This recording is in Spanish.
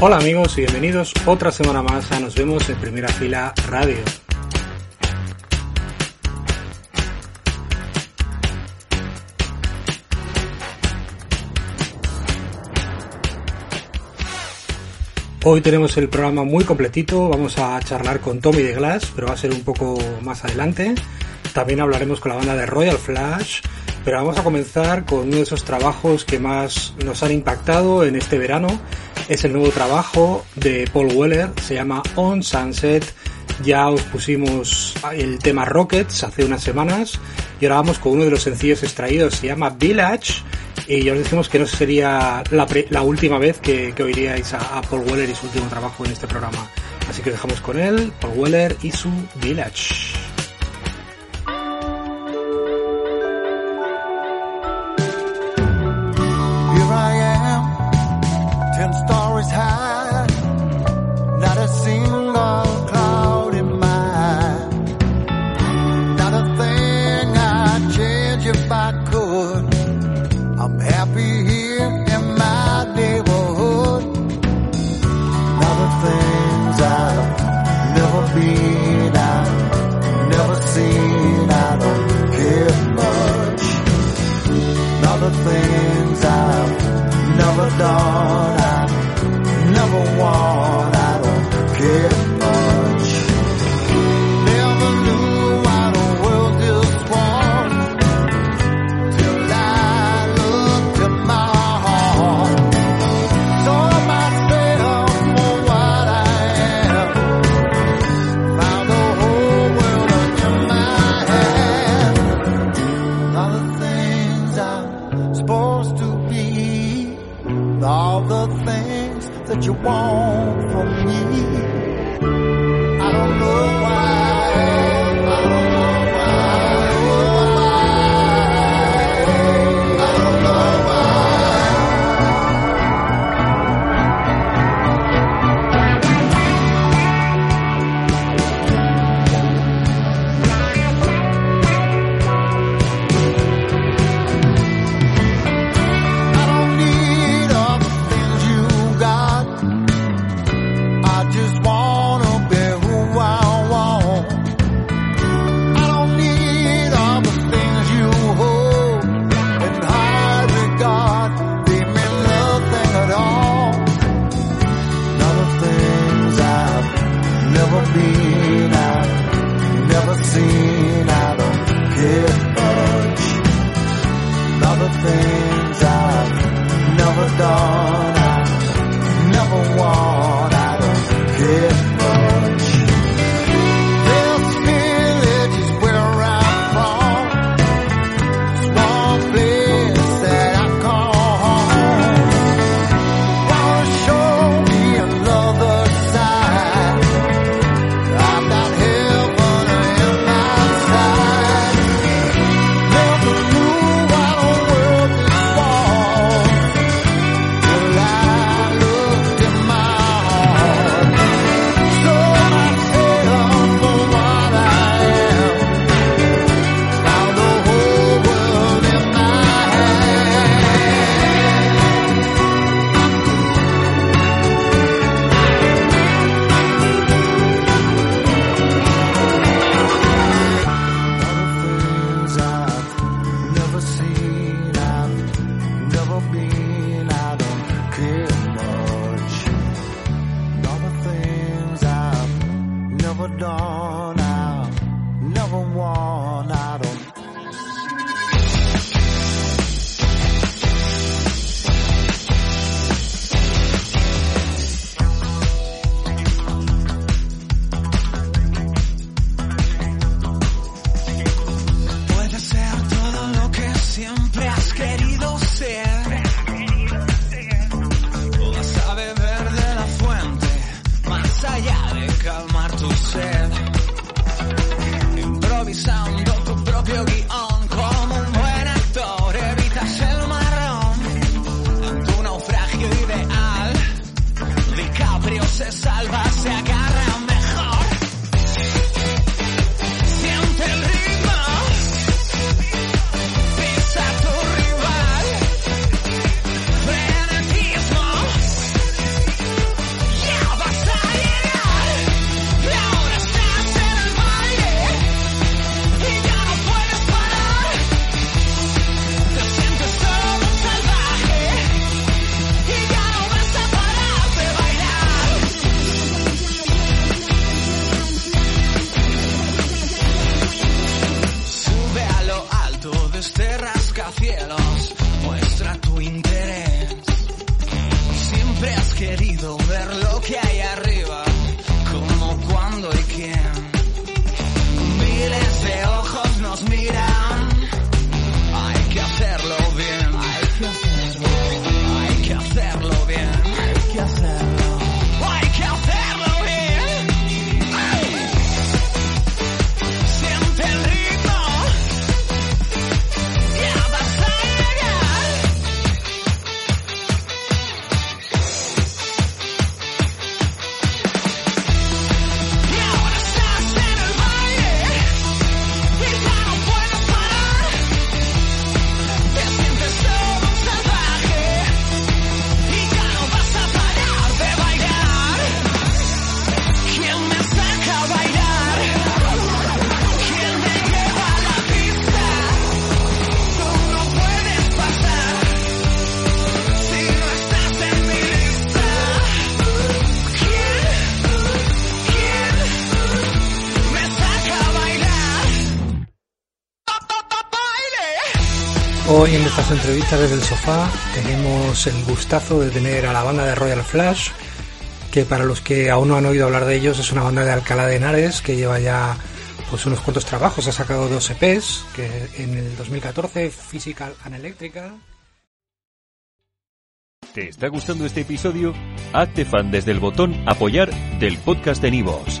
Hola amigos y bienvenidos otra semana más a Nos vemos en Primera Fila Radio. Hoy tenemos el programa muy completito, vamos a charlar con Tommy de Glass, pero va a ser un poco más adelante. También hablaremos con la banda de Royal Flash, pero vamos a comenzar con uno de esos trabajos que más nos han impactado en este verano. Es el nuevo trabajo de Paul Weller, se llama On Sunset. Ya os pusimos el tema Rockets hace unas semanas y ahora vamos con uno de los sencillos extraídos, se llama Village y ya os decimos que no sería la, última vez que, oiríais a, Paul Weller y su último trabajo en este programa. Así que os dejamos con él, Paul Weller y su Village. wall. Never been, I've never seen. I don't care much. Other things I've never done, I never want, I don't care dawn. I'll never walk. calmar tu sed. Improvisando tu propio guion como un buen actor, evitas el marrón ante un naufragio ideal. DiCaprio se salva, se En estas entrevistas desde el sofá tenemos el gustazo de tener a la banda de Royal Flash, que para los que aún no han oído hablar de ellos es una banda de Alcalá de Henares que lleva ya pues unos cuantos trabajos, ha sacado dos EPs, que en el 2014 Physical and Electrical. ¿Te está gustando este episodio? Hazte fan desde el botón apoyar del podcast de Nivos.